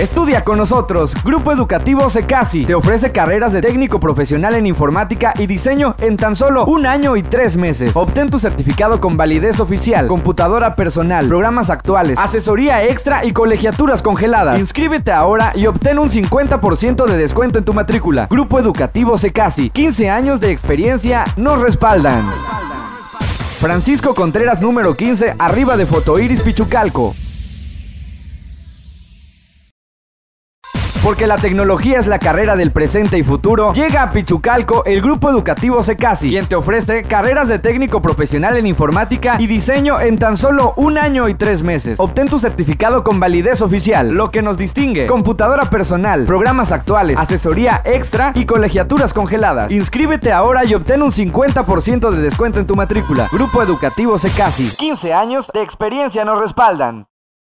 Estudia con nosotros. Grupo Educativo Secasi te ofrece carreras de técnico profesional en informática y diseño en tan solo un año y tres meses. Obtén tu certificado con validez oficial, computadora personal, programas actuales, asesoría extra y colegiaturas congeladas. Inscríbete ahora y obtén un 50% de descuento en tu matrícula. Grupo Educativo Secasi, 15 años de experiencia nos respaldan. Francisco Contreras número 15, arriba de Fotoiris Pichucalco. Porque la tecnología es la carrera del presente y futuro, llega a Pichucalco el grupo educativo Secasi, quien te ofrece carreras de técnico profesional en informática y diseño en tan solo un año y tres meses. Obtén tu certificado con validez oficial, lo que nos distingue, computadora personal, programas actuales, asesoría extra y colegiaturas congeladas. Inscríbete ahora y obtén un 50% de descuento en tu matrícula. Grupo educativo Secasi, 15 años de experiencia nos respaldan.